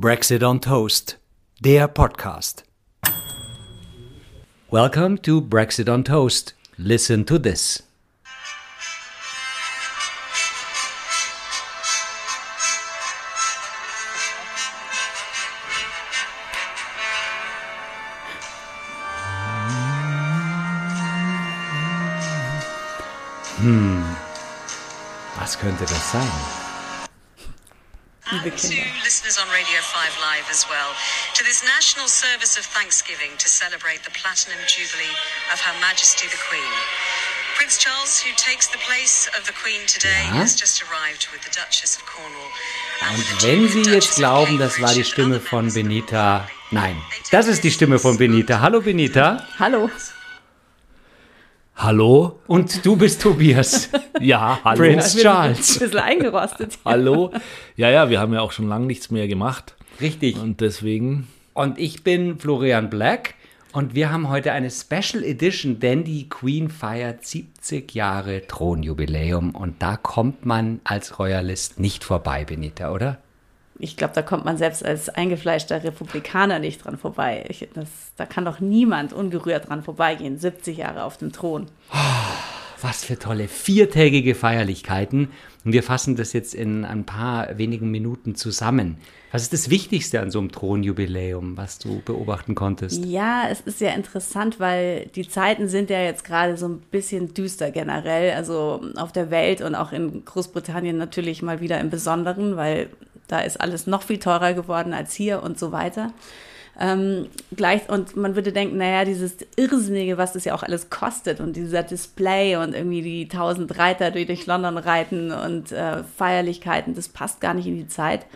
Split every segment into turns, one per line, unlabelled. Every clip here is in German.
Brexit on Toast, der Podcast. Welcome to Brexit on Toast. Listen to this. Hm, was könnte das sein?
And to listeners on Radio 5 Live as well, to this national service of Thanksgiving to celebrate the Platinum Jubilee of Her Majesty the Queen. Prince Charles, who takes the place of the Queen today,
Ja?
has just arrived with the Duchess of Cornwall.
Und wenn Sie jetzt glauben, das war die Stimme von Benita, nein, das ist die Stimme von Benita. Hallo Benita.
Hallo.
Hallo?
Und du bist Tobias.
Ja, hallo.
Prince Charles.
Ein bisschen eingerostet.
Hallo? Ja, ja, wir haben ja auch schon lange nichts mehr gemacht.
Richtig.
Und deswegen,
Und ich bin Florian Black und wir haben heute eine Special Edition, denn die Queen feiert 70 Jahre Thronjubiläum und da kommt man als Royalist nicht vorbei, Benita, oder?
Ich glaube, da kommt man selbst als eingefleischter Republikaner nicht dran vorbei. Ich, das, da kann doch niemand ungerührt dran vorbeigehen. 70 Jahre auf dem Thron.
Was für tolle viertägige Feierlichkeiten. Und wir fassen das jetzt in ein paar wenigen Minuten zusammen. Was ist das Wichtigste an so einem Thronjubiläum, was du beobachten konntest?
Ja, es ist ja interessant, weil die Zeiten sind ja jetzt gerade so ein bisschen düster generell. Also auf der Welt und auch in Großbritannien natürlich mal wieder im Besonderen, weil da ist alles noch viel teurer geworden als hier und so weiter. Ähm, gleich, und man würde denken, naja, dieses Irrsinnige, was das ja auch alles kostet und dieser Display und irgendwie die tausend Reiter, die durch London reiten und äh, Feierlichkeiten, das passt gar nicht in die Zeit.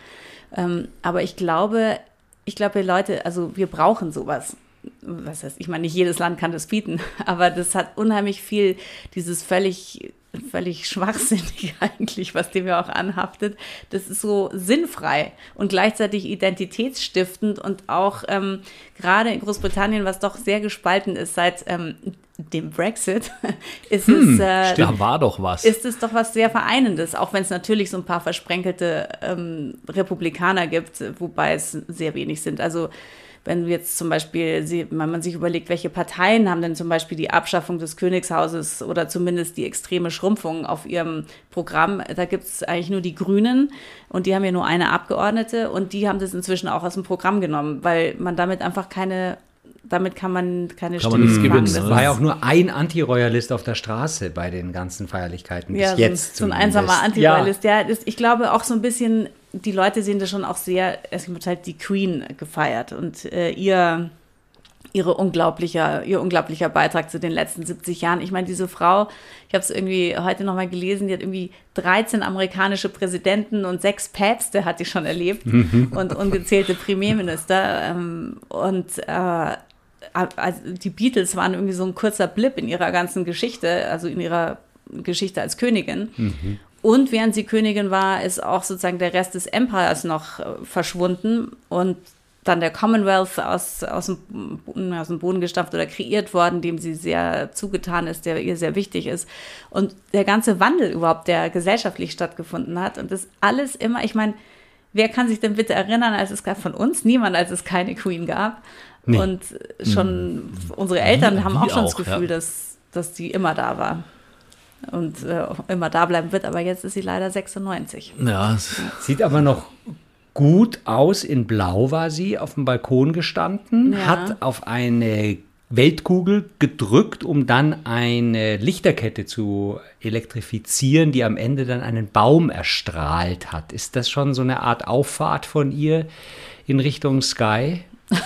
Ähm, aber ich glaube, ich glaube, Leute, also wir brauchen sowas. Was heißt, ich meine, nicht jedes Land kann das bieten, aber das hat unheimlich viel, dieses völlig, völlig schwachsinnig eigentlich, was dem ja auch anhaftet. Das ist so sinnfrei und gleichzeitig identitätsstiftend und auch ähm, gerade in Großbritannien, was doch sehr gespalten ist seit ähm, dem Brexit, ist es äh,
da war doch was.
ist es doch was sehr Vereinendes, auch wenn es natürlich so ein paar versprenkelte ähm, Republikaner gibt, wobei es sehr wenig sind. Also wenn jetzt zum Beispiel, sie- wenn man sich überlegt, welche Parteien haben denn zum Beispiel die Abschaffung des Königshauses oder zumindest die extreme Schrumpfung auf ihrem Programm, da gibt es eigentlich nur die Grünen und die haben ja nur eine Abgeordnete und die haben das inzwischen auch aus dem Programm genommen, weil man damit einfach keine, damit kann man keine
Kann man
Stimmen fangen.
gewinnen,
Das
ne?
Es war ja auch nur ein Antiroyalist auf der Straße bei den ganzen Feierlichkeiten
Ja,
bis jetzt.
so ein, so ein einsamer Antiroyalist. Ja, das, ich glaube auch so ein bisschen, die Leute sehen das schon auch sehr, es wird halt die Queen gefeiert und äh, ihr, ihre unglaublicher, ihr unglaublicher Beitrag zu den letzten 70 Jahren. Ich meine, diese Frau, ich habe es irgendwie heute nochmal gelesen, die hat irgendwie 13 amerikanische Präsidenten und sechs Päpste hat die schon erlebt und ungezählte Premierminister. Ähm, und äh, also die Beatles waren irgendwie so ein kurzer Blip in ihrer ganzen Geschichte, also in ihrer Geschichte als Königin. Und während sie Königin war, ist auch sozusagen der Rest des Empires noch äh, verschwunden und dann der Commonwealth aus, aus, dem, aus dem Boden gestampft oder kreiert worden, dem sie sehr zugetan ist, der ihr sehr wichtig ist. Und der ganze Wandel überhaupt, der gesellschaftlich stattgefunden hat. Und das alles immer, ich meine, wer kann sich denn bitte erinnern, als es gab von uns? Niemand, als es keine Queen gab.
Nee.
Und schon unsere Eltern haben
wir
auch schon das
auch,
Gefühl,
ja.
dass, dass die immer da war. Und äh, immer da bleiben wird, aber jetzt ist sie leider 96.
ja,
Sieht aber noch gut aus. In Blau war sie auf dem Balkon gestanden,
Ja.
hat auf eine Weltkugel gedrückt, um dann eine Lichterkette zu elektrifizieren, die am Ende dann einen Baum erstrahlt hat. Ist das schon so eine Art Auffahrt von ihr in Richtung Sky?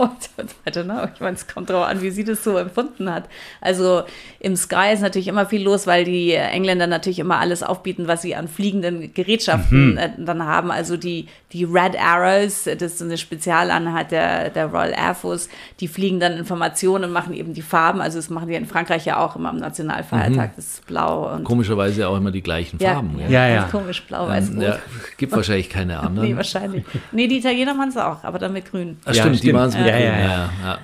I don't know, ich meine, es kommt darauf an, wie sie das so empfunden hat. Also im Sky ist natürlich immer viel los, weil die Engländer natürlich immer alles aufbieten, was sie an fliegenden Gerätschaften
Mhm.
äh, dann haben. Also die, die Red Arrows, das ist so eine Spezialeinheit der, der Royal Air Force, die fliegen dann Informationen und machen eben die Farben. Also das machen die in Frankreich ja auch immer am Nationalfeiertag, das ist blau und
komischerweise auch immer die gleichen
ja,
Farben.
ja,
Ja.
Ja,
komisch, blau, weiß,
Ähm,
rot.
ja, gibt wahrscheinlich keine anderen.
Nee, wahrscheinlich. Nee, die Italiener machen es auch, aber dann mit grün.
Ah,
Ja,
stimmt, die
stimmt.
machen es mit
Grün.
Ja, ja, ja.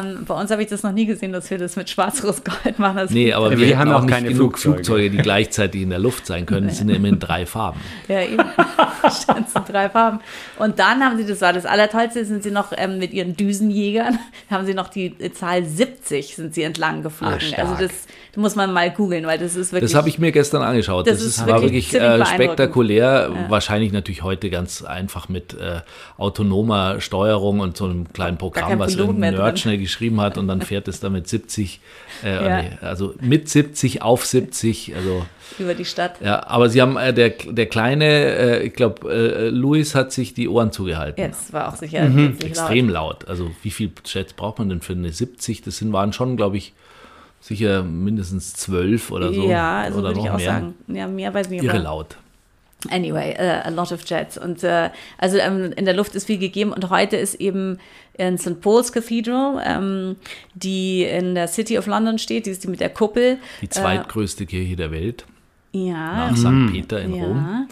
Ähm, bei uns habe ich das noch nie gesehen, dass wir das mit schwarz-rot Gold machen. Das
Nee, aber wir,
wir
haben auch
auch
nicht
keine
genug
Flugzeuge.
Flugzeuge. die gleichzeitig in der Luft sein können. Die sind ja immer in drei Farben.
Ja, eben. Stand zu drei Farben. Und dann haben sie, das war das Allertollste, sind sie noch ähm, mit ihren Düsenjägern, haben sie noch die Zahl 70 sind sie entlang geflogen.
Ah, stark.
also das, muss man mal googeln, weil das ist wirklich.
Das habe ich mir gestern angeschaut.
Das
Das,
ist wirklich
war wirklich äh, spektakulär. Wahrscheinlich natürlich heute ganz einfach mit äh, autonomer Steuerung und so einem kleinen Programm, was
Pilot mehr
ein Nerd schnell geschrieben hat und dann fährt es da mit 70, äh,
Ja.
nee, also mit 70 auf 70. Also
über die Stadt.
ja, aber sie haben äh, der der kleine, äh, ich glaube, äh, Louis hat sich die Ohren zugehalten.
Ja, das war auch sicher
Mhm.
ziemlich laut.
Extrem laut. Also wie viel Jets braucht man denn für eine 70? Das sind waren schon, glaube ich, sicher mindestens zwölf oder so.
Ja, also
oder
würde ich
noch
auch
mehr.
sagen. Ja, mehr weiß ich nicht.
Irre laut.
Anyway, uh, a lot of jets. Und äh, also ähm, in der Luft ist viel gegeben und heute ist eben in St. Paul's Cathedral, ähm, die in der City of London steht, die ist die mit der Kuppel.
Die zweitgrößte Kirche der Welt
Ja,
nach St. Peter in Rom.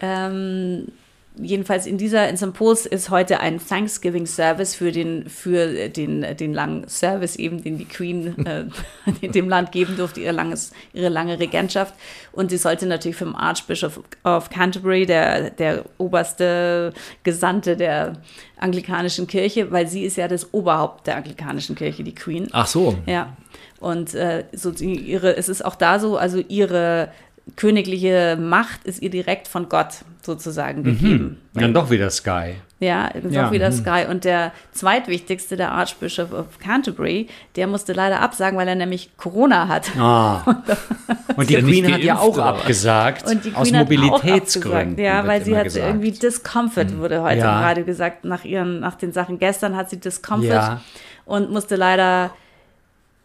ja. Ähm, jedenfalls in dieser, in St. Paul's ist heute ein Thanksgiving Service für den, für den, den langen Service eben, den die Queen äh, in dem Land geben durfte, ihr langes, ihre lange Regentschaft. Und sie sollte natürlich vom Archbishop of Canterbury, der, der oberste Gesandte der anglikanischen Kirche, weil sie ist ja das Oberhaupt der anglikanischen Kirche, die Queen.
Ach so.
Ja, und äh, so ihre, es ist auch da so, also ihre königliche Macht ist ihr direkt von Gott sozusagen gegeben.
Dann doch wieder Sky.
Ja, ist
Ja.
auch wieder Sky. Und der zweitwichtigste, der Archbishop of Canterbury, der musste leider absagen, weil er nämlich Corona hat.
Ah. Und die Queen hat ja auch abgesagt.
Und die Queen
aus Mobilitätsgründen.
Ja, weil sie hat
gesagt.
irgendwie Discomfort, wurde heute
Ja.
im Radio gesagt, nach ihren, nach den Sachen gestern hat sie Discomfort
Ja.
und musste leider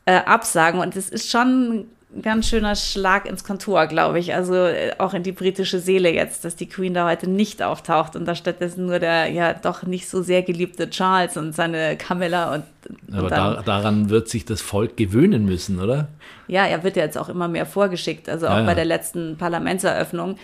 äh, absagen. Und das ist schon ganz schöner Schlag ins Kontor, glaube ich. Also äh, auch in die britische Seele jetzt, dass die Queen da heute nicht auftaucht und da stattdessen nur der ja doch nicht so sehr geliebte Charles und seine Camilla und, und
Aber
dann,
da, daran wird sich das Volk gewöhnen müssen, oder?
ja, er wird ja jetzt auch immer mehr vorgeschickt. Also auch
Ja, ja.
bei der letzten Parlamentseröffnung.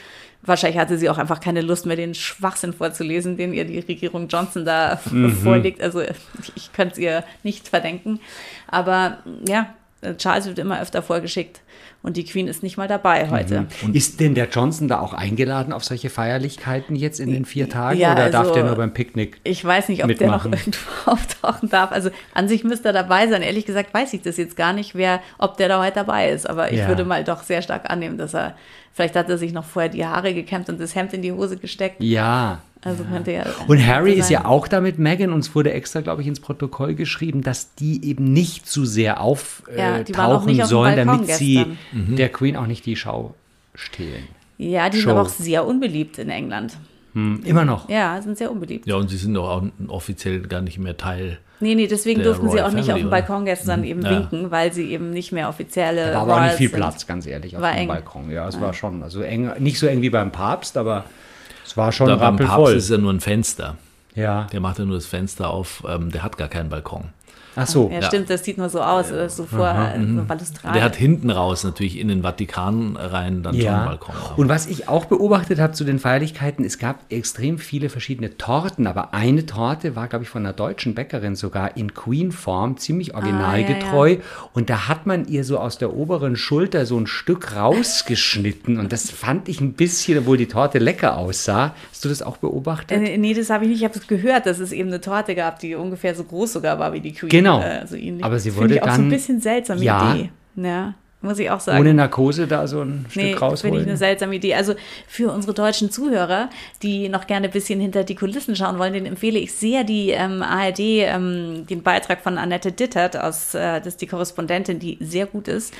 Wahrscheinlich hatte sie auch einfach keine Lust mehr, den Schwachsinn vorzulesen, den ihr die Regierung Johnson da
Mhm.
vorlegt. Also ich, ich könnte es ihr nicht verdenken. Aber ja, Charles wird immer öfter vorgeschickt und die Queen ist nicht mal dabei heute.
Ist denn der Johnson da auch eingeladen auf solche Feierlichkeiten jetzt in den vier Tagen?
Ja,
oder darf
also-
der nur beim Picknick?
Ich weiß nicht, ob der noch
Mitmachen.
irgendwo auftauchen darf. Also an sich müsste er dabei sein. Ehrlich gesagt weiß ich das jetzt gar nicht, wer, ob der da heute dabei ist. Aber ich
Ja.
würde mal doch sehr stark annehmen, dass er, vielleicht hat er sich noch vorher die Haare gekämmt und das Hemd in die Hose gesteckt.
Ja.
Also könnte ja.
Und Harry
so
ist ja auch da mit Meghan. Uns wurde extra, glaube ich, ins Protokoll geschrieben, dass die eben nicht zu sehr
Ja,
auftauchen
nicht auf dem
sollen, damit sie
gestern.
der Queen auch nicht die Schau stehlen.
Ja, die sind
Show.
aber auch sehr unbeliebt in England.
Hm, immer noch.
Ja, sind sehr unbeliebt.
Ja, und sie sind doch auch offiziell gar nicht mehr Teil.
Nee, nee, deswegen
Der
durften sie
Royal
auch nicht
Family,
auf dem
oder?
Balkon gestern eben
Ja.
winken, weil sie eben nicht mehr offizielle
Da war aber auch nicht viel
sind.
Platz, ganz ehrlich, auf
War
dem
eng.
Balkon. Ja, es war schon, also eng, nicht so eng wie beim Papst, aber es war schon
Da beim Papst
rappelvoll.
ist ja nur ein Fenster.
Ja.
Der macht ja nur das Fenster auf, ähm, der hat gar keinen Balkon.
Ach so.
Ja, stimmt, das sieht nur so aus, oder so vor äh, so Balustrade.
Der hat hinten raus natürlich in den Vatikan rein dann schon einen
Ja.
Balkon.
Und was ich auch beobachtet habe zu den Feierlichkeiten, es gab extrem viele verschiedene Torten, aber eine Torte war, glaube ich, von einer deutschen Bäckerin sogar in Queen-Form, ziemlich originalgetreu. Und da hat man ihr so aus der oberen Schulter so ein Stück rausgeschnitten. Und das fand ich ein bisschen, obwohl die Torte lecker aussah. Hast du das auch beobachtet?
Äh, nee, das habe ich nicht. Ich habe gehört, dass es eben eine Torte gab, die ungefähr so groß sogar war wie die Queen.
Genau.
Äh, so ähnlich.
Aber sie wurde
ich auch so ein
dann-
bisschen seltsame
Ja.
Idee. Ja, muss ich auch sagen.
Ohne Narkose da so ein
Nee,
Stück
finde ich
rausholen.
eine seltsame Idee. Also für unsere deutschen Zuhörer, die noch gerne ein bisschen hinter die Kulissen schauen wollen, den empfehle ich sehr die ähm, ARD, ähm, den Beitrag von Annette Dittert aus, äh, das ist die Korrespondentin, die sehr gut ist.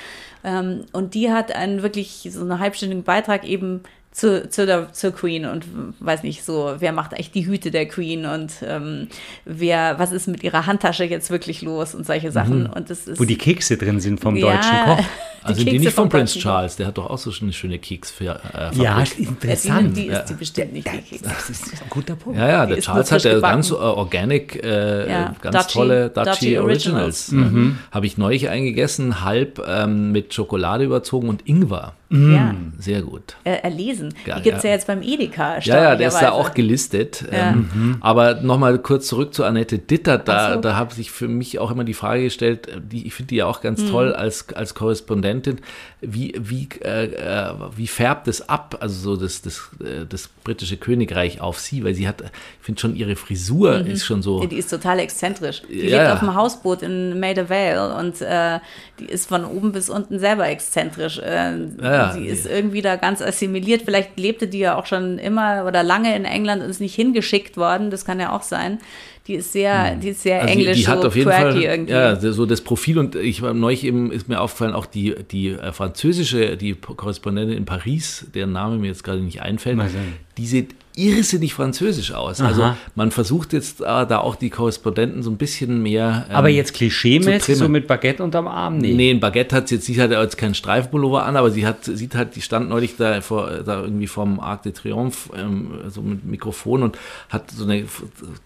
Ähm, und die hat einen wirklich so einen halbstündigen Beitrag eben zu, zu der, zur Queen und weiß nicht so, wer macht eigentlich die Hüte der Queen und ähm, wer, was ist mit ihrer Handtasche jetzt wirklich los und solche Sachen. Und das ist
Wo die Kekse drin sind vom
Ja,
deutschen Koch.
Also die
Kekse
nicht von
vom
Prince Charles, der hat doch auch so eine schöne Keks für äh,
Ja, interessant.
Die, die ist die bestimmt nicht, die Kekse.
Das ist ein guter Punkt.
Ja, ja,
Die
der Charles hat ja ganz äh, organic, äh,
Ja,
ganz
Duchy-
tolle Duchy,
Duchy
Originals.
Originals.
Habe ich neulich eingegessen, halb ähm, mit Schokolade überzogen und Ingwer.
Ja.
Sehr gut.
Äh, erlesen.
Geil,
die gibt es
ja.
ja. jetzt beim Edeka.
Ja, ja, der ist da auch gelistet.
Ja.
Ähm, Aber nochmal kurz zurück zu Annette Ditter. Da,
so.
da habe sich für mich auch immer die Frage gestellt, äh, die, ich finde die ja auch ganz
Hm.
toll als, als Korrespondentin. Wie, wie, äh, äh, wie färbt es ab, also so das, das, äh, das britische Königreich auf sie? Weil sie hat, ich finde schon ihre Frisur ist schon so.
Ja, Die ist total exzentrisch. Die
Ja,
lebt
ja.
auf dem Hausboot in Maida Vale und äh, die ist von oben bis unten selber exzentrisch. Äh,
ja,
sie
die-
ist irgendwie da ganz assimiliert. Vielleicht lebte die ja auch schon immer oder lange in England und ist nicht hingeschickt worden. Das kann ja auch sein. Die ist sehr, die ist sehr
Also die-
englisch,
die hat
so
auf jeden Fall
irgendwie.
ja, so das Profil und ich war neulich eben ist mir aufgefallen auch die die äh, französische die Korrespondentin in Paris, deren Name mir jetzt gerade nicht einfällt. Die sieht irrsinnig französisch aus. Also
Aha.
man versucht jetzt äh, da auch die Korrespondenten so ein bisschen mehr ähm,
Aber jetzt klischeemäßig, so mit Baguette unterm Arm? Nee.
Nee, ein Baguette hat sie jetzt, sie hat ja jetzt keinen Streifpullover an, aber sie hat, sieht halt, die stand neulich da, vor, da irgendwie vom Arc de Triomphe, ähm, so mit Mikrofon und hat so eine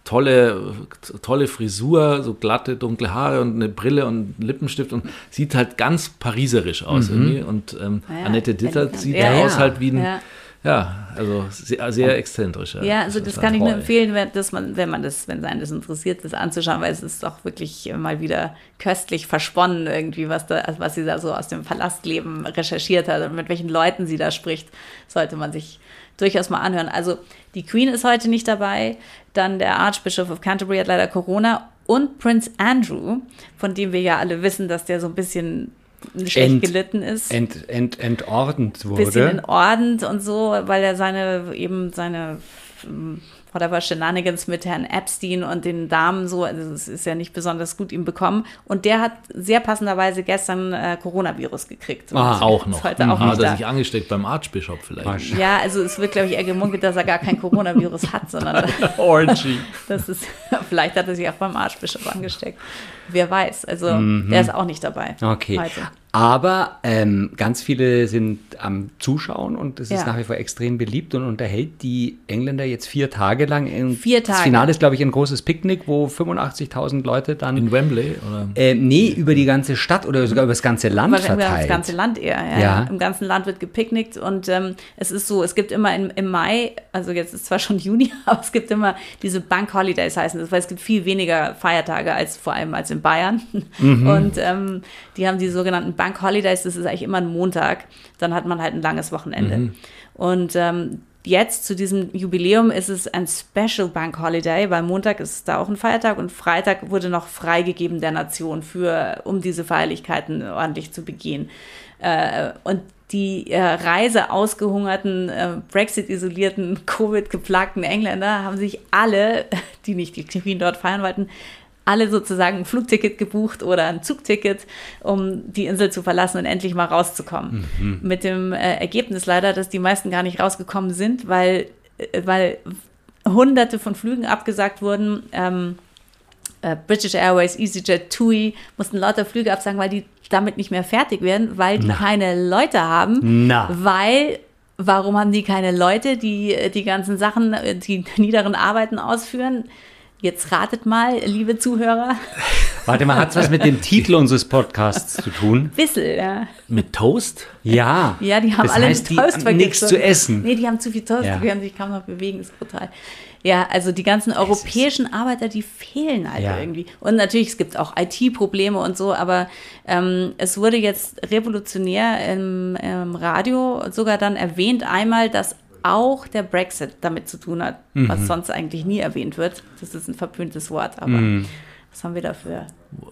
tolle, tolle Frisur, so glatte, dunkle Haare und eine Brille und einen Lippenstift und sieht halt ganz pariserisch aus irgendwie. Und ähm,
Ja,
Annette Ditter
elegant.
sieht
Ja,
ja,
ja.
aus halt wie ein,
Ja.
Ja, also sehr, sehr exzentrisch.
Ja, also das
ist
kann ich nur empfehlen, wenn, dass man, wenn man das, wenn einen das interessiert, das anzuschauen, weil es ist doch wirklich mal wieder köstlich versponnen irgendwie, was da, also was sie da so aus dem Palastleben recherchiert hat und mit welchen Leuten sie da spricht, sollte man sich durchaus mal anhören. Also die Queen ist heute nicht dabei, dann der Archbishop of Canterbury hat leider Corona und Prince Andrew, von dem wir ja alle wissen, dass der so ein bisschen schlecht
Ent-
gelitten ist
Ent, ent, entordnet
bisschen
wurde.
Ordnung und so, weil er seine eben seine whatever Shenanigans mit Herrn Epstein und den Damen so, also es ist ja nicht besonders gut ihm bekommen. Und der hat sehr passenderweise gestern äh, Coronavirus gekriegt.
Ah,
Auch noch.
heute auch
Hat
nicht
er
da.
sich angesteckt beim Archbishop vielleicht.
Ja, also es wird, glaube ich, eher gemunkelt, dass er gar kein Coronavirus hat, sondern
Orgy.
das ist, vielleicht hat er sich auch beim Archbishop angesteckt. Wer weiß. Also
Mhm.
der ist auch nicht dabei.
Okay.
Heute.
Aber ähm, ganz viele sind am Zuschauen und es ist
Ja.
nach wie vor extrem beliebt und unterhält die Engländer jetzt vier Tage lang.
Vier
Das
Tage.
Finale ist, glaube ich, ein großes Picknick, wo 85.000 Leute dann.
In Wembley? Oder?
äh, nee, über die ganze Stadt oder sogar über das ganze Land
Wahrscheinlich über
verteilt.
das ganze Land eher. Ja.
Ja.
Im ganzen Land wird gepicknickt und ähm, es ist so, es gibt immer im, im Mai, also jetzt ist zwar schon Juni, aber es gibt immer diese Bank Holidays heißen das, weil es gibt viel weniger Feiertage als vor allem als in Bayern. Und ähm, die haben die sogenannten Bank Holidays, das ist eigentlich immer ein Montag. Dann hat man halt ein langes Wochenende. Und ähm, Jetzt zu diesem Jubiläum ist es ein Special Bank Holiday, weil Montag ist da auch ein Feiertag und Freitag wurde noch freigegeben der Nation für, um diese Feierlichkeiten ordentlich zu begehen. Äh, und die äh, Reise ausgehungerten, äh, Brexit-isolierten, Covid-geplagten Engländer haben sich alle, die nicht die Queen dort feiern wollten, alle sozusagen ein Flugticket gebucht oder ein Zugticket, um die Insel zu verlassen und endlich mal rauszukommen. Mit dem äh, Ergebnis leider, dass die meisten gar nicht rausgekommen sind, weil, äh, weil hunderte von Flügen abgesagt wurden. Ähm, äh, British Airways, EasyJet, TUI mussten lauter Flüge absagen, weil die damit nicht mehr fertig werden, weil die
Na.
keine Leute haben,
Na.
weil warum haben die keine Leute, die äh, die ganzen Sachen, äh, die niederen Arbeiten ausführen? Jetzt ratet mal, liebe Zuhörer,
Warte mal, hat es was mit dem Titel unseres Podcasts zu tun?
Wissel, ja.
Mit Toast?
Ja.
Ja, die haben
das
alle
heißt, die
Toast
haben
vergessen.
nichts zu essen.
Nee, die haben zu viel Toast,
Ja.
die können sich kaum noch bewegen, ist brutal. Ja, also die ganzen europäischen Arbeiter, die fehlen halt
Ja.
irgendwie. Und natürlich, es gibt auch IT-Probleme und so, aber ähm, es wurde jetzt revolutionär im, im Radio sogar dann erwähnt, einmal, dass auch der Brexit damit zu tun hat,
Mhm.
was sonst eigentlich nie erwähnt wird. Das ist ein verpöntes Wort, aber was haben wir da für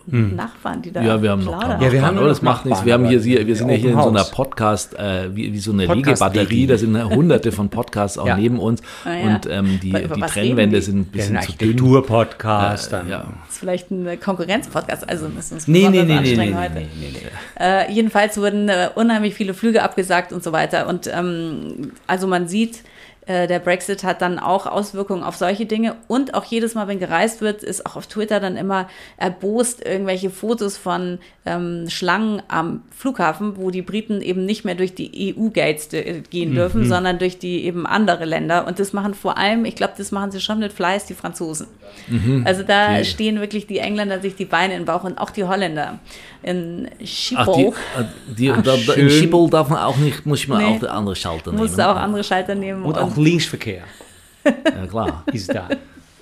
Nachbarn, die da.
Ja, wir haben noch
Ja, wir haben
aber das
noch
macht nichts. Wir haben hier, wir sind ja hier in so einer. Podcast, äh, wie, wie so eine
Podcast
Legebatterie, da sind hunderte von Podcasts auch
Ja.
neben uns
Ah, ja.
und ähm, die, die Trennwände sind ein bisschen
ein
zu dünn.
Architektur-Podcast. dann.
Ja.
Das ist vielleicht ein Konkurrenzpodcast, also müssen wir uns
Nee, nee,
besonders
nee, nee, nee,
anstrengen
nee,
heute.
nee, nee, nee.
Äh, jedenfalls wurden äh, unheimlich viele Flüge abgesagt und so weiter. Und ähm, also man sieht, äh, der Brexit hat dann auch Auswirkungen auf solche Dinge. Und auch jedes Mal, wenn gereist wird, ist auch auf Twitter dann immer erbost irgendwelche Fotos von ähm, Schlangen am Flughafen, wo die Briten eben nicht mehr durch die EU-Gates äh, gehen dürfen, mhm. sondern durch die eben andere Länder. Und das machen vor allem, ich glaube, das machen sie schon mit Fleiß, die Franzosen. Mhm. Also da okay. stehen wirklich die Engländer sich die Beine in den Bauch und auch die Holländer. In
Schiphol. Ach, die, die, Ach, da, da, in Schiphol darf man auch nicht, muss man nee, auch andere Schalter nehmen.
Muss auch andere Schalter nehmen.
Und, und auch Linksverkehr. ja, klar. Ist da.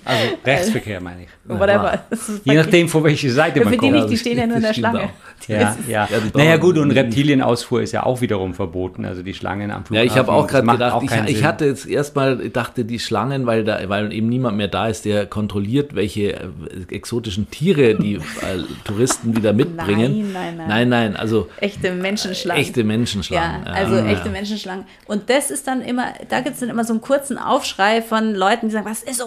Also Rechtsverkehr meine ich.
Whatever.
Je nachdem, von welcher Seite man
kommt. Die, nicht, die stehen ja nur in der Schlange.
Ja, ja. ja naja gut, und Reptilienausfuhr ist ja auch wiederum verboten, also die Schlangen am
Flughafen. Ja, ich habe auch gerade gedacht, ich, ich, hatte jetzt erstmal, dachte die Schlangen, weil, da, weil eben niemand mehr da ist, der kontrolliert, welche äh, exotischen Tiere die äh, Touristen wieder mitbringen.
Nein, nein, nein.
Nein, nein, also.
Echte Menschenschlangen.
Echte Menschenschlangen.
Ja, also ja. echte Menschenschlangen. Und das ist dann immer, da gibt es dann immer so einen kurzen Aufschrei von Leuten, die sagen, was ist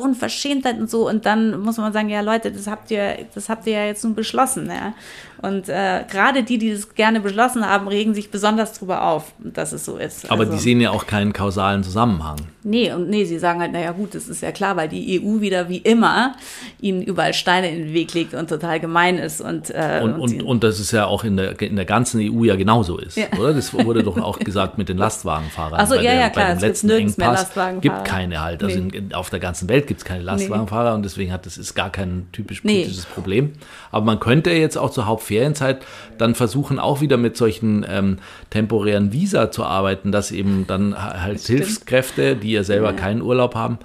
Unverschämtheit und so. Und dann muss man sagen, ja Leute, das habt ihr, das habt ihr ja jetzt nun beschlossen. Ja? Und äh, gerade die, die das gerne beschlossen haben, regen sich besonders darüber auf, dass es so ist.
Aber also, die sehen ja auch keinen kausalen Zusammenhang.
Nee, und nee, sie sagen halt, naja gut, das ist ja klar, weil die EU wieder wie immer ihnen überall Steine in den Weg legt und total gemein ist. Und,
äh, und, und, und, und das ist ja auch in der, in der ganzen EU ja genauso ist, ja. oder? Das wurde doch auch gesagt mit den Lastwagenfahrern.
Achso, ja, der, ja, klar, es gibt nirgends mehr Lastwagenfahrer.
gibt keine halt. Also nee. in, auf der ganzen Welt gibt es keine Lastwagenfahrer nee. Und deswegen hat das ist gar kein typisch politisches nee. Problem. Aber man könnte jetzt auch zur Hauptferienzeit dann versuchen, auch wieder mit solchen ähm, temporären Visa zu arbeiten, dass eben dann halt Hilfskräfte, die ja selber ja. keinen Urlaub haben,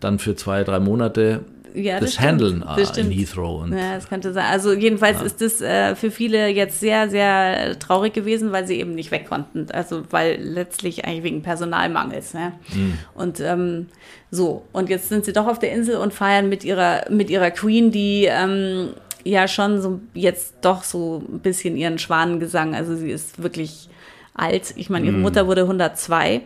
dann für zwei, drei Monate ja, das, das Handeln
das
in Heathrow.
Und ja, das könnte sein. Also jedenfalls ja. ist das äh, für viele jetzt sehr, sehr traurig gewesen, weil sie eben nicht weg konnten. Also weil letztlich eigentlich wegen Personalmangels. Ne? Mhm. Und ähm, so, und jetzt sind sie doch auf der Insel und feiern mit ihrer, mit ihrer Queen, die ähm, ja schon so jetzt doch so ein bisschen ihren Schwanengesang. Also sie ist wirklich alt. Ich meine, ihre mm. Mutter wurde 102.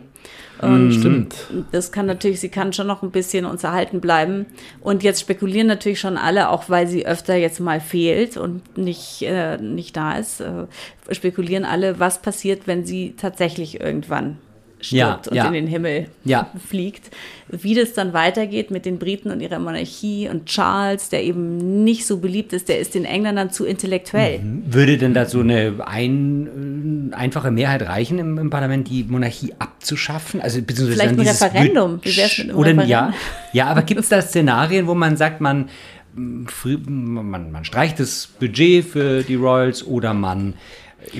Und Stimmt. Das kann natürlich, sie kann schon noch ein bisschen uns erhalten bleiben. Und jetzt spekulieren natürlich schon alle, auch weil sie öfter jetzt mal fehlt und nicht, äh, nicht da ist, äh, spekulieren alle, was passiert, wenn sie tatsächlich irgendwann stirbt ja, und ja. in den Himmel ja. fliegt. Wie das dann weitergeht mit den Briten und ihrer Monarchie und Charles, der eben nicht so beliebt ist, der ist den Engländern zu intellektuell. Mhm.
Würde denn da so eine ein, einfache Mehrheit reichen im, im, Parlament, die Monarchie abzuschaffen? Also
beziehungsweise Vielleicht ein Referendum.
Wie wär's mit einem oder, Referendum? Ja, ja, aber gibt es da Szenarien, wo man sagt, man, man, man streicht das Budget für die Royals oder man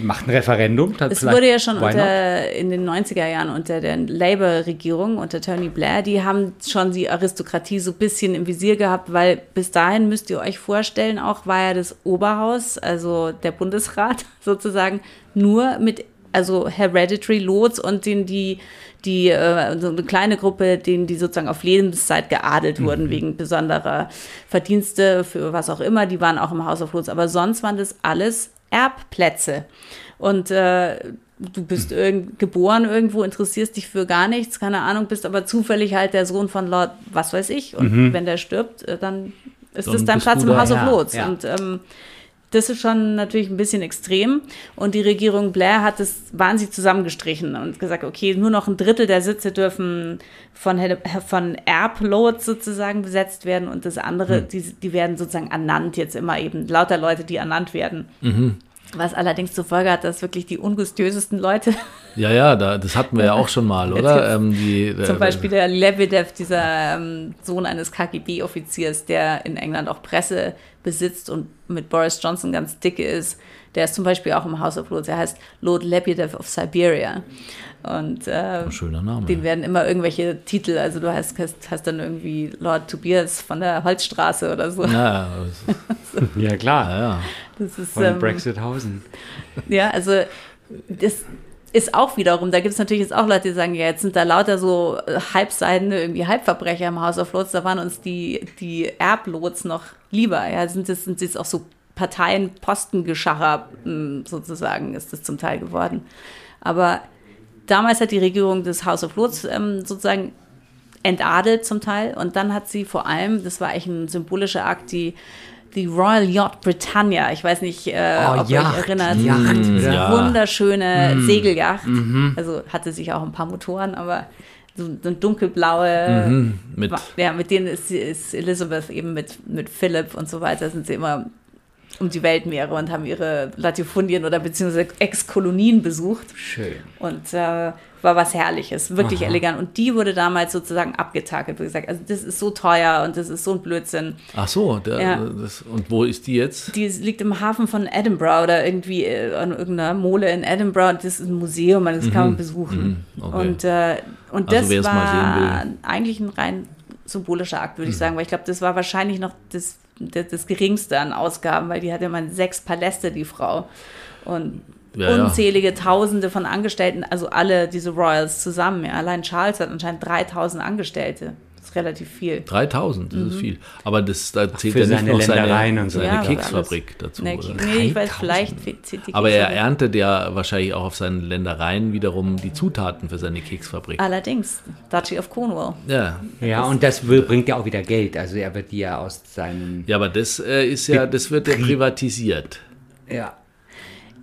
macht ein Referendum.
Es wurde ja schon unter, in den 90er Jahren unter der Labour-Regierung, unter Tony Blair, die haben schon die Aristokratie so ein bisschen im Visier gehabt, weil bis dahin müsst ihr euch vorstellen, auch war ja das Oberhaus, also der Bundesrat sozusagen, nur mit also Hereditary Lords und den, die, die, äh, so eine kleine Gruppe, denen die sozusagen auf Lebenszeit geadelt wurden, mhm. wegen besonderer Verdienste für was auch immer, die waren auch im House of Lords. Aber sonst waren das alles Erbplätze. Und äh, du bist hm. irgend, geboren irgendwo, interessierst dich für gar nichts, keine Ahnung, bist aber zufällig halt der Sohn von Lord, was weiß ich. Und mhm. wenn der stirbt, äh, dann ist dann das dein Platz im House of Lords. Ja. Und ähm, das ist schon natürlich ein bisschen extrem. Und die Regierung Blair hat es wahnsinnig zusammengestrichen und gesagt, okay, nur noch ein Drittel der Sitze dürfen von, von Erblots sozusagen besetzt werden und das andere, mhm. die, die werden sozusagen ernannt jetzt immer eben, lauter Leute, die ernannt werden. Mhm. Was allerdings zur Folge hat, dass wirklich die ungustösesten Leute.
Ja, ja, da, das hatten wir ja auch schon mal, oder? Ähm, die,
Zum Beispiel der Lebedev, dieser ähm, Sohn eines KGB-Offiziers, der in England auch Presse besitzt und mit Boris Johnson ganz dicke ist. Der ist zum Beispiel auch im House of Lords. Er heißt Lord Lebedev of Siberia. Und äh,
schöner Name.
Den werden immer irgendwelche Titel, also du hast, hast, hast dann irgendwie Lord Tobias von der Holzstraße oder so.
Ja, ja klar. Ja, ja.
Das ist,
von ähm, Brexithausen.
Ja, also das ist auch wiederum, da gibt es natürlich jetzt auch Leute, die sagen, ja, jetzt sind da lauter so halbseidene, irgendwie Halbverbrecher im House of Lords, da waren uns die, die Erblots noch lieber. Ja, sind das, sind jetzt auch so Parteien, Postengeschacher hm, sozusagen, ist das zum Teil geworden. Aber damals hat die Regierung des House of Lords ähm, sozusagen entadelt zum Teil und dann hat sie vor allem, das war eigentlich ein symbolischer Akt, die die Royal Yacht Britannia. Ich weiß nicht, äh, oh, ob Yacht, ihr euch erinnert. Yacht, diese ja. wunderschöne mm. Segelyacht. Mhm. Also hatte sich auch ein paar Motoren, aber so, so dunkelblaue,
Mhm, mit-
ja, mit denen ist, ist Elizabeth eben mit, mit Philipp und so weiter, sind sie immer um die Weltmeere und haben ihre Latifundien oder beziehungsweise Ex-Kolonien besucht.
Schön.
Und äh, war was Herrliches, wirklich elegant. Und die wurde damals sozusagen abgetakelt, wie gesagt, also das ist so teuer und das ist so ein Blödsinn.
Ach so, der,
Ja.
das, und wo ist die jetzt?
Die liegt im Hafen von Edinburgh oder irgendwie äh, an irgendeiner Mole in Edinburgh. Und das ist ein Museum, und das kann man besuchen.
Mhm, okay.
Und, äh, und
Also
das
mal
war eigentlich ein rein symbolischer Akt,
Mhm.
würde ich sagen, weil ich glaube, das war wahrscheinlich noch das, das, das geringste an Ausgaben, weil die hatte man sechs Paläste, die Frau. Und
Ja, ja.
unzählige Tausende von Angestellten, also alle diese Royals zusammen. Ja. Allein Charles hat anscheinend 3000 Angestellte. Ist relativ viel.
3000, das
Mhm.
ist viel. Aber das, da zählt
für
ja nicht
seine
noch seine,
Ländereien und so.
seine
Ja, aber
Keksfabrik dazu.
Nee,
oder?
nee, ich weiß,
3000.
vielleicht zählt die
Aber er erntet ja wahrscheinlich auch auf seinen Ländereien wiederum die Zutaten für seine Keksfabrik.
Allerdings, Duchy of Cornwall.
Ja.
Ja, und das will, bringt ja auch wieder Geld. Also er wird die ja aus seinen.
ja, aber das äh, ist ja, das wird ja privatisiert.
Ja.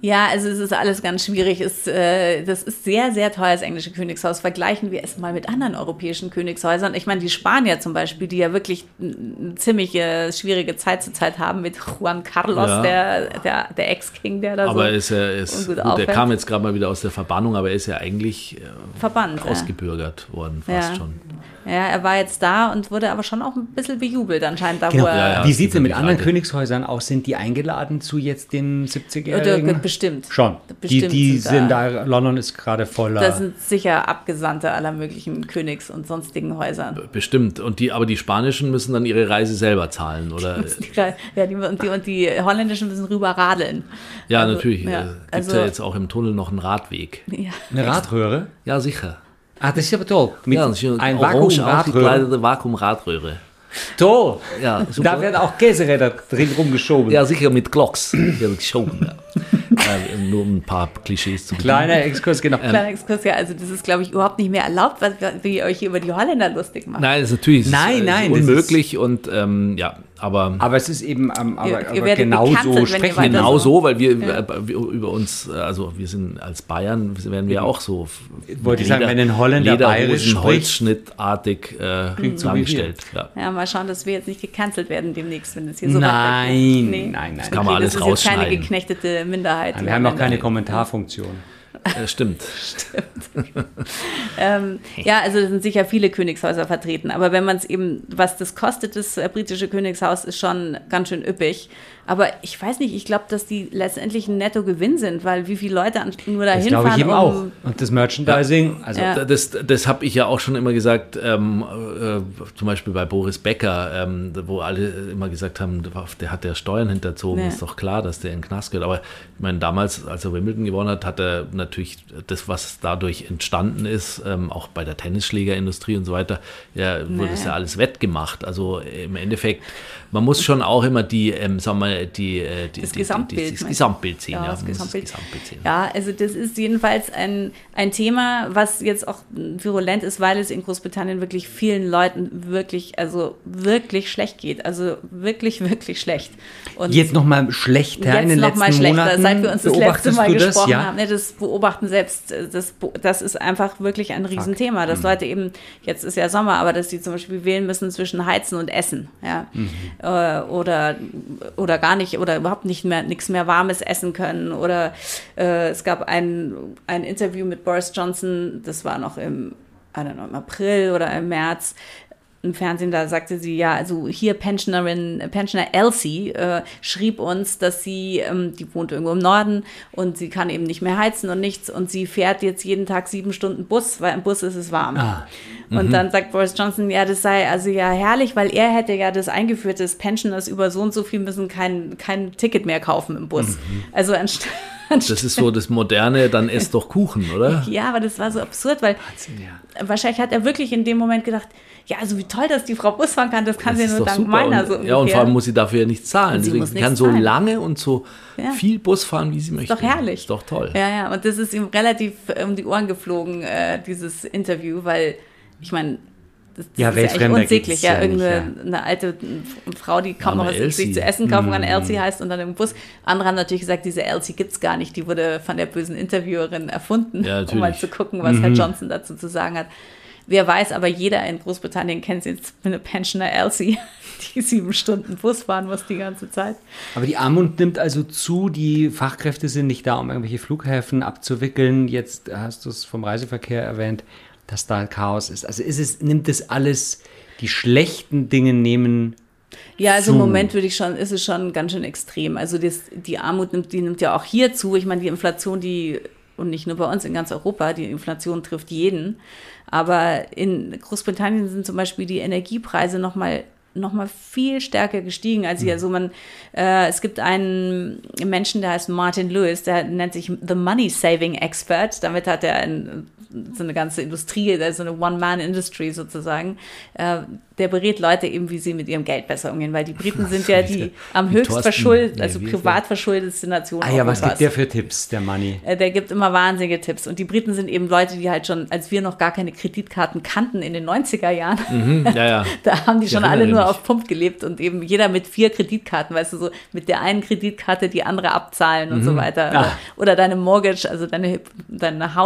Ja, also es ist alles ganz schwierig. Es, äh, das ist sehr, sehr teuer, das englische Königshaus. Vergleichen wir es mal mit anderen europäischen Königshäusern. Ich meine, die Spanier zum Beispiel, die ja wirklich eine ziemlich äh, schwierige Zeit zur Zeit haben mit Juan Carlos,
Ja.
der, der, der Ex-King, der da
Aber
so
ist er ist,
ungut
gut, der kam jetzt gerade mal wieder aus der Verbannung, aber er ist ja eigentlich äh,
verbannt. Ja.
ausgebürgert worden, fast
Ja.
schon.
Ja, er war jetzt da und wurde aber schon auch ein bisschen bejubelt anscheinend da,
Genau.
wo er...
Ja, ja.
Wie sieht es denn mit
die
anderen
Frage.
Königshäusern aus? Sind die eingeladen zu jetzt den
Oder
70-Jährigen?
bestimmt.
Schon. Die,
Bestimmt
die
sind
sind
da-
da, London ist gerade voller.
Das sind sicher Abgesandte aller möglichen Königs- und sonstigen Häusern.
Bestimmt. Und die, aber die Spanischen müssen dann ihre Reise selber zahlen, oder?
Ja, die, und, die, und die Holländischen müssen rüber radeln.
Ja,
Also,
natürlich.
ja,
Ja, Gibt
also-
ja jetzt auch im Tunnel noch einen Radweg.
Ja.
Eine Radröhre?
Ja, sicher.
Ah, das ist aber toll. Mit
ja, ist
ein
orange
Vakuum-Radröhre. Toll.
Ja,
Da werden auch Käseräder drin rumgeschoben.
Ja, sicher mit Glocks. Ja, geschoben, ja. ja, nur um ein paar Klischees zu.
Kleiner Exkurs, genau.
Kleiner Exkurs, ja, also das ist, glaube ich, überhaupt nicht mehr erlaubt, was, wie ihr euch über die Holländer lustig macht.
Nein, das ist natürlich
Nein,
es ist,
nein,
äh,
das
unmöglich und ähm, ja, aber
Aber es ist eben, ähm, aber,
Ihr- ihr
aber genau so sprechen
genau
so.
so, weil wir, äh, wir über uns, äh, also wir sind als Bayern, werden wir auch so
Wollte ich sagen, wenn ein Holländer bayerisch spricht.
holzschnittartig äh, zusammengestellt. Ja.
Ja, mal schauen, dass wir jetzt nicht gecancelt werden demnächst, wenn es hier so
Nein,
weit ist.
nein, nein.
Okay,
kann man alles
das ist jetzt keine
rausschneiden.
geknechtete Minderheit.
Wir haben auch keine Kommentarfunktion.
Äh, stimmt.
Ähm, ja, also es sind sicher viele Königshäuser vertreten, aber wenn man es eben, was das kostet, das äh, britische Königshaus, ist schon ganz schön üppig. Aber ich weiß nicht, ich glaube, dass die letztendlich ein Nettogewinn sind, weil wie viele Leute nur
Das
dahin
glaube ich
fahren,
eben
um,
auch. Und das Merchandising, also
Ja.
Das, das habe ich ja auch schon immer gesagt, ähm, äh, zum Beispiel bei Boris Becker, ähm, wo alle immer gesagt haben, der hat der Steuern hinterzogen,
Ja.
ist doch klar, dass der in den Knast gehört. Aber ich meine, damals, als er Wimbledon gewonnen hat, hat er natürlich das, was dadurch entstanden ist, ähm, auch bei der Tennisschlägerindustrie und so weiter, ja, wurde es
Naja.
ja alles wettgemacht. Also im Endeffekt, man muss schon auch immer die, ähm, sagen wir, mal, die, äh, die,
Das
die,
Gesamtbild,
die, das? Gesamtbild sehen.
Ja,
Ja,
das
man muss
Gesamtbild.
Gesamtbild sehen.
Ja, also das ist jedenfalls ein, ein Thema, was jetzt auch virulent ist, weil es in Großbritannien wirklich vielen Leuten wirklich, also wirklich schlecht geht. Also wirklich, wirklich schlecht. Und
jetzt noch mal schlechter in den
noch
letzten
mal schlechter,
Monaten.
seit wir uns das letzte Mal
das?
gesprochen
Ja?
haben. Ne, das beobachten selbst, äh, das, das ist einfach wirklich ein Riesenthema,
Mhm.
dass Leute eben, jetzt ist ja Sommer, aber dass sie zum Beispiel wählen müssen zwischen Heizen und Essen. Ja?
Mhm.
Äh, oder, oder gar nicht, oder überhaupt nicht mehr, nichts mehr Warmes essen können. Oder äh, es gab ein, ein Interview mit Boris Johnson, das war noch im, I don't know, im April oder im März, im Fernsehen, da sagte sie, ja, also hier Pensionerin, Pensioner Elsie äh, schrieb uns, dass sie, ähm, die wohnt irgendwo im Norden und sie kann eben nicht mehr heizen und nichts und sie fährt jetzt jeden Tag sieben Stunden Bus, weil im Bus ist es warm.
Ah.
Und dann sagt Boris Johnson, ja, das sei also ja herrlich, weil er hätte ja das eingeführt, dass Pensioners über so und so viel müssen kein, kein Ticket mehr kaufen im Bus. Also anstatt,
Das ist so das Moderne, dann esst doch Kuchen, oder?
ja, aber das war so absurd, weil wahrscheinlich hat er wirklich in dem Moment gedacht, ja, also wie toll, dass die Frau Bus fahren kann, das kann
Das
sie nur dank
super.
meiner
und,
so
ja, und
ungefähr.
vor allem muss sie dafür ja nichts zahlen.
sie
sie kann so
zahlen.
lange und so
Ja.
viel Bus fahren, wie sie möchte.
Ist doch herrlich.
Ist doch toll.
Ja, ja, und das ist ihm relativ um die Ohren geflogen, äh, dieses Interview, weil ich meine, das, das
Ja,
ist ja echt unsäglich. Ja,
nicht,
irgendeine
ja.
eine alte Frau, die kaum noch was sich zu essen kaufen kann,
Mm.
Elsie heißt und dann im Bus. Andere haben natürlich gesagt, diese Elsie gibt's gar nicht, die wurde von der bösen Interviewerin erfunden, um mal zu gucken, was
Mhm.
Herr Johnson dazu zu sagen hat. Wer weiß, aber jeder in Großbritannien kennt jetzt eine Pensioner Elsie, die sieben Stunden Bus fahren muss die ganze Zeit.
Aber die Armut nimmt also zu, die Fachkräfte sind nicht da, um irgendwelche Flughäfen abzuwickeln. Jetzt hast du es vom Reiseverkehr erwähnt, dass da Chaos ist. Also ist es, nimmt es alles, die schlechten Dinge nehmen
Ja, also
zu.
im Moment würde ich schon, ist es schon ganz schön extrem. Also das, die Armut nimmt, die nimmt ja auch hier zu. Ich meine, die Inflation, die, und nicht nur bei uns, in ganz Europa, die Inflation trifft jeden. Aber in Großbritannien sind zum Beispiel die Energiepreise nochmal noch mal viel stärker gestiegen als hier. Also man, äh, es gibt einen Menschen, der heißt Martin Lewis, der nennt sich The Money Saving Expert. Damit hat er ein, so eine ganze Industrie, so eine One-Man-Industry sozusagen. Äh, der berät Leute eben, wie sie mit ihrem Geld besser umgehen, weil die Briten sind ja die am höchst
Thorsten-
verschuldet,
nee,
also
ist
privat verschuldetste Nation
Ah ja, was gibt der für Tipps, der Money?
Äh, Der gibt immer wahnsinnige Tipps. Und die Briten sind eben Leute, die halt schon, als wir noch gar keine Kreditkarten kannten in den 90er Jahren,
Hm, ja, ja.
da haben die schon alle nur
mich.
auf Pump gelebt und eben jeder mit vier Kreditkarten, weißt du, so mit der einen Kreditkarte die andere abzahlen und so weiter.
Ah.
Oder deine Mortgage, also deine, deine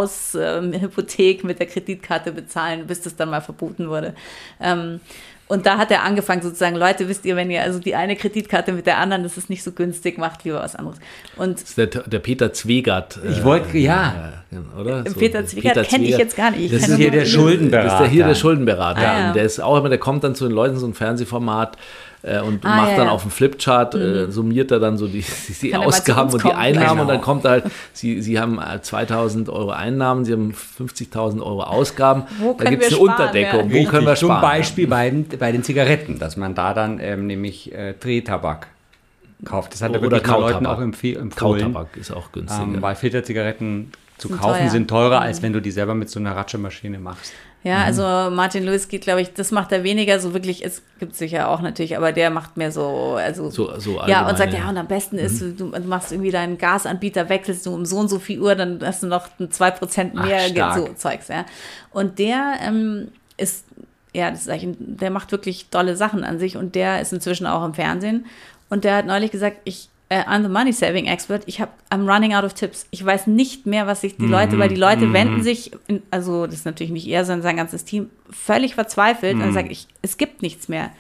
Haushypothek mit der Kreditkarte bezahlen, bis das dann mal verboten wurde. Ähm, und da hat er angefangen sozusagen, Leute, wisst ihr, wenn ihr also die eine Kreditkarte mit der anderen, das ist nicht so günstig, macht lieber was anderes. Und
Das ist der, der Peter Zwegert.
Ich
äh,
wollte, ja.
äh, oder? So,
Peter Zwiegert kenne ich jetzt gar nicht. Ich
Das ist
hier der. Schuldenberater.
Das ist der hier der Schuldenberater.
Ah, ja.
Und der ist auch immer, der kommt dann zu den Leuten so ein Fernsehformat äh, und
Ah,
macht
ja,
dann
ja.
auf dem Flipchart, äh, summiert er dann so die, die, Ausgaben und die? Einnahmen und
Genau.
dann kommt halt, sie, sie haben äh, 2000 Euro Einnahmen, sie haben 50.000 Euro Ausgaben.
Wo
da gibt es eine
sparen,
Unterdeckung.
ja.
Wo können wir
Zum
sparen?
Beispiel bei, den- bei den Zigaretten, dass man da dann ähm, nämlich äh, Drehtabak kauft. Das hat er
Oder
wirklich Leuten
Kautabak.
auch empfohlen.
Kautabak ist auch günstiger.
Ähm, weil Filterzigaretten zu
Sind
kaufen
teuer.
sind teurer, als wenn du die selber mit so einer Ratschemaschine machst.
Ja, also Martin Lewis geht, glaube ich, das macht er weniger so wirklich, es gibt sicher auch natürlich, aber der macht mehr so, also
So- so
ja, und sagt, ja, und am besten ist, du, du machst irgendwie deinen Gasanbieter, wechselst du um so und so viel Uhr, dann hast du noch ein 2%
Ach,
mehr
stark.
so Zeugs, ja. Und der ähm, ist, ja, das sag ich, der macht wirklich tolle Sachen an sich und der ist inzwischen auch im Fernsehen und der hat neulich gesagt, ich äh, I'm the money saving expert. Ich habe I'm running out of tips. Ich weiß nicht mehr, was sich die Leute, weil die Leute wenden sich, in, also das ist natürlich nicht er, sondern sein ganzes Team, völlig verzweifelt und sagt, ich, es gibt nichts mehr.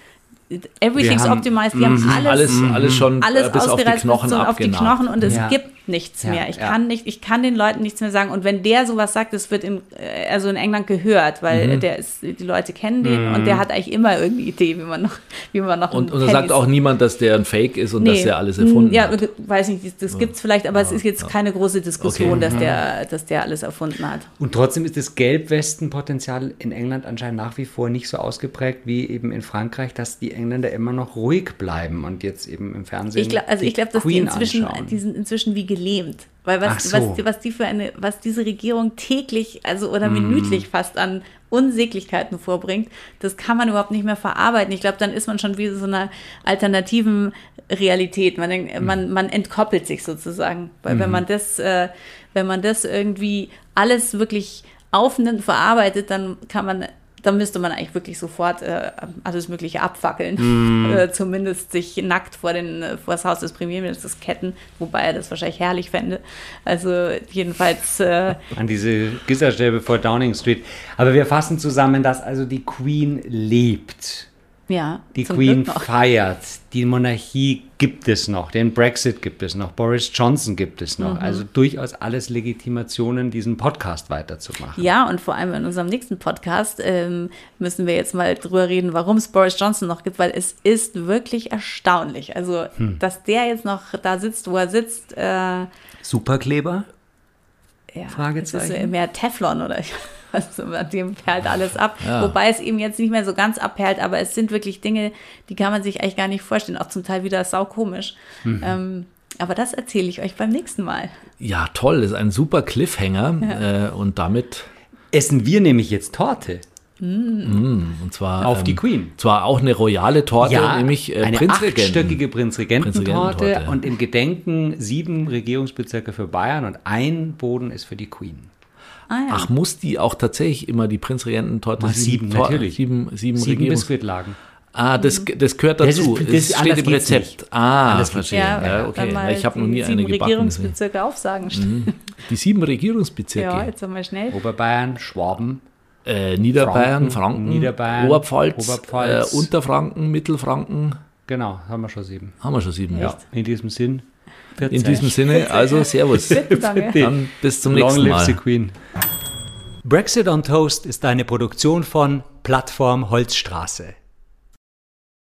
Everything's
haben-
optimized. Wir haben alles,
alles, alles schon
alles
äh, bis auf die
ausgereizt
Knochen
auf die. Knochen und es
Ja.
gibt nichts
Ja,
mehr. Ich
ja.
kann nicht, ich kann den Leuten nichts mehr sagen. Und wenn der sowas sagt, das wird in, äh, also in England gehört, weil
Mhm.
der ist, die Leute kennen den und der hat eigentlich immer irgendeine Idee, wie man noch, wie man noch
Und, und da sagt auch niemand, dass der ein Fake ist und
Nee.
dass der alles erfunden
ja,
hat.
weiß nicht, das, das gibt's vielleicht, aber es ist jetzt keine große Diskussion,
Okay.
dass der, dass der alles erfunden hat.
Und trotzdem ist das Gelbwestenpotenzial in England anscheinend nach wie vor nicht so ausgeprägt wie eben in Frankreich, dass die Engländer immer noch ruhig bleiben und jetzt eben im Fernsehen.
Ich glaube, also
die
ich glaube, dass die
Queen
inzwischen,
anschauen.
die sind inzwischen wie gelähmt. Weil was,
so.
was, was die für eine, was diese Regierung täglich, also oder
Mm.
minütlich fast an Unsäglichkeiten vorbringt, das kann man überhaupt nicht mehr verarbeiten. Ich glaube, dann ist man schon wie so einer alternativen Realität. Man,
Mm.
man, man entkoppelt sich sozusagen. Weil wenn
Mhm.
man das, äh, wenn man das irgendwie alles wirklich aufnimmt, verarbeitet, dann kann man dann müsste man eigentlich wirklich sofort äh, alles Mögliche abfackeln.
Mhm.
Äh, zumindest sich nackt vor, den, äh, vor das Haus des Premierministers ketten, wobei er das wahrscheinlich herrlich fände. Also jedenfalls, äh,
an diese Gitterstäbe vor Downing Street. Aber wir fassen zusammen, dass also die Queen lebt.
Ja.
Die Queen feiert. Die Monarchie gibt es noch. Den Brexit gibt es noch. Boris Johnson gibt es
Mhm.
noch. Also durchaus alles Legitimationen, diesen Podcast weiterzumachen.
Ja, und vor allem in unserem nächsten Podcast ähm, müssen wir jetzt mal drüber reden, warum es Boris Johnson noch gibt, weil es ist wirklich erstaunlich. Also,
Hm.
dass der jetzt noch da sitzt, wo er sitzt, äh, ja?
Fragezeichen?
Ist mehr Teflon oder also dem perlt alles ab. Wobei es eben jetzt nicht mehr so ganz abperlt, aber es sind wirklich Dinge, die kann man sich eigentlich gar nicht vorstellen. Auch zum Teil wieder saukomisch.
Mhm.
Ähm, aber das erzähle ich euch beim nächsten Mal.
Ja, toll, das ist ein super Cliffhanger äh, und damit,
Essen wir nämlich jetzt Torte
und zwar
auf die
ähm,
Queen.
zwar auch eine royale Torte, nämlich äh,
eine
Prinzregenten.
achtstöckige Prinzregententorte
Prinzregententorte.
und im Gedenken sieben Regierungsbezirke für Bayern und ein Boden ist für die Queen.
Ah, ja.
Ach, muss die auch tatsächlich immer die Prinzregententorte
Mal sieben,
Tor-
natürlich.
Sieben, sieben,
Sieben
Regierungs-
Biskuitlagen.
Ah, das, das gehört
Das
dazu.
ist-
Das,
das-
steht im Rezept. Ah,
Anders
verstehe.
Ja,
Ja, okay. Ich habe noch nie
die
eine
sieben
gebacken. deswegen.
Regierungsbezirke aufsagen.
Die sieben Regierungsbezirke.
Ja, jetzt einmal schnell.
Oberbayern, Schwaben,
Äh, Niederbayern, Franken,
Niederbayern,
Oberpfalz,
Oberpfalz.
Äh, Unterfranken, Mittelfranken.
Genau, haben wir schon sieben.
Haben wir schon sieben, ja.
In diesem Sinn.
In diesem Sinne, also Servus. Dann bis zum
Long
nächsten
live the
Mal.
Queen. Brexit on Toast ist eine Produktion von Plattform Holzstraße.